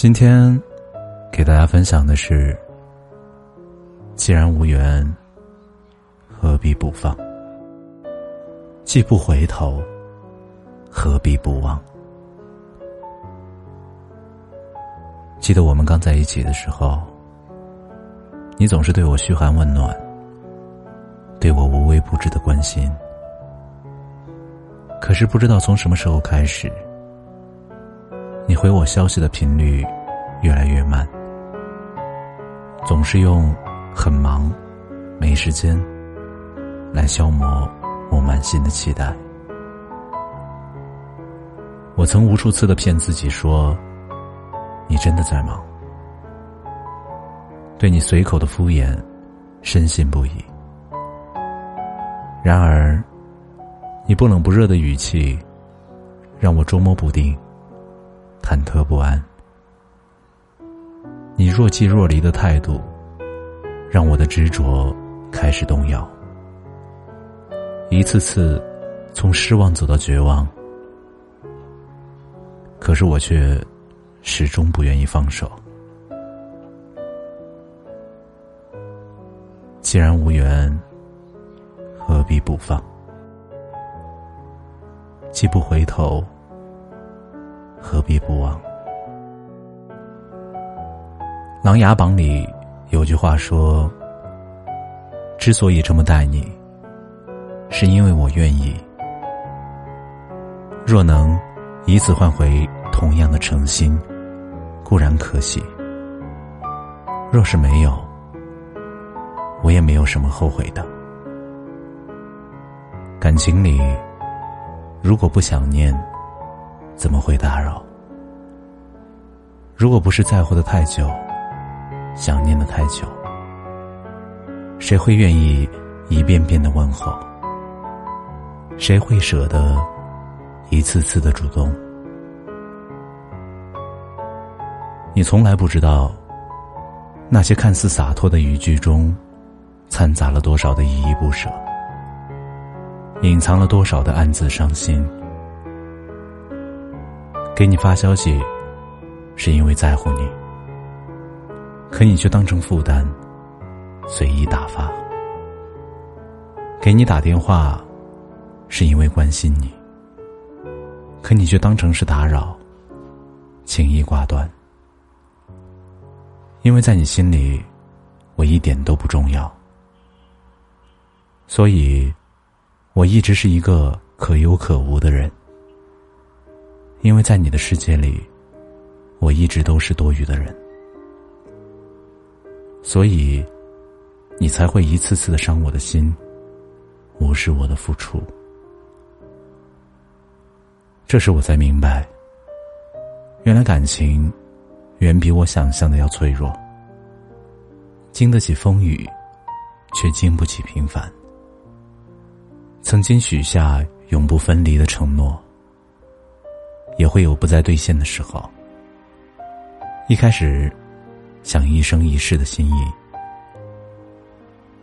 今天给大家分享的是：既然无缘，何必不放？既不回头，何必不忘？记得我们刚在一起的时候，你总是对我嘘寒问暖，对我无微不至的关心。可是不知道从什么时候开始。你回我消息的频率越来越慢，总是用“很忙，没时间”来消磨我满心的期待。我曾无数次的骗自己说，你真的在忙。对你随口的敷衍，深信不疑。然而，你不冷不热的语气，让我捉摸不定。忐忑不安，你若即若离的态度，让我的执着开始动摇。一次次从失望走到绝望，可是我却始终不愿意放手。既然无缘，何必不放？既不回头。何必不忘？《琅琊榜》里有句话说：“之所以这么待你，是因为我愿意。若能以此换回同样的诚心，固然可喜；若是没有，我也没有什么后悔的。感情里，如果不想念。”怎么会打扰？如果不是在乎的太久，想念的太久，谁会愿意一遍遍的问候？谁会舍得一次次的主动？你从来不知道，那些看似洒脱的语句中，掺杂了多少的依依不舍，隐藏了多少的暗自伤心。给你发消息，是因为在乎你，可你却当成负担，随意打发。给你打电话，是因为关心你，可你却当成是打扰，轻易挂断。因为在你心里，我一点都不重要，所以，我一直是一个可有可无的人。因为在你的世界里，我一直都是多余的人，所以，你才会一次次的伤我的心，无视我的付出。这时我才明白，原来感情远比我想象的要脆弱，经得起风雨，却经不起平凡。曾经许下永不分离的承诺。也会有不再兑现的时候。一开始，想一生一世的心意，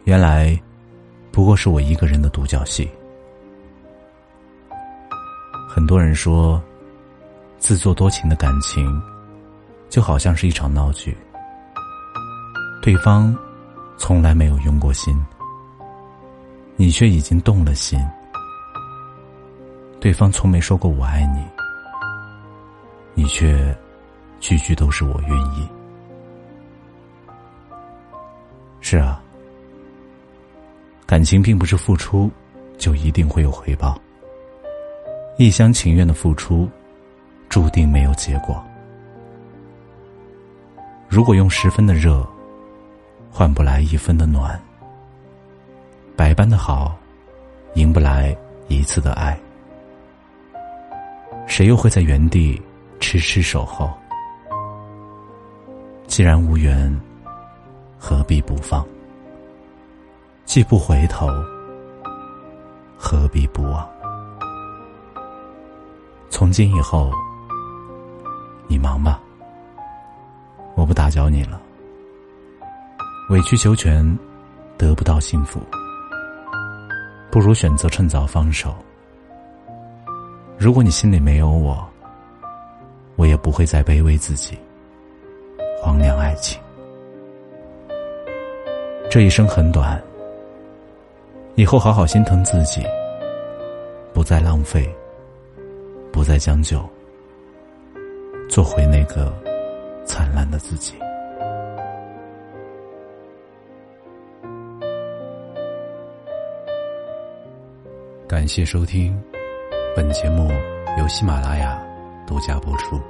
原来不过是我一个人的独角戏。很多人说，自作多情的感情，就好像是一场闹剧。对方从来没有用过心，你却已经动了心。对方从没说过“我爱你”。你却句句都是我愿意。是啊，感情并不是付出就一定会有回报。一厢情愿的付出，注定没有结果。如果用十分的热换不来一分的暖，百般的好赢不来一次的爱，谁又会在原地痴痴守候？既然无缘，何必不放？既不回头，何必不忘？从今以后，你忙吧，我不打搅你了。委曲求全，得不到幸福，不如选择趁早放手。如果你心里没有我，我也不会再卑微自己，荒凉爱情。这一生很短，以后好好心疼自己，不再浪费。不再将就，做回那个灿烂的自己。感谢收听，本节目由喜马拉雅独家播出。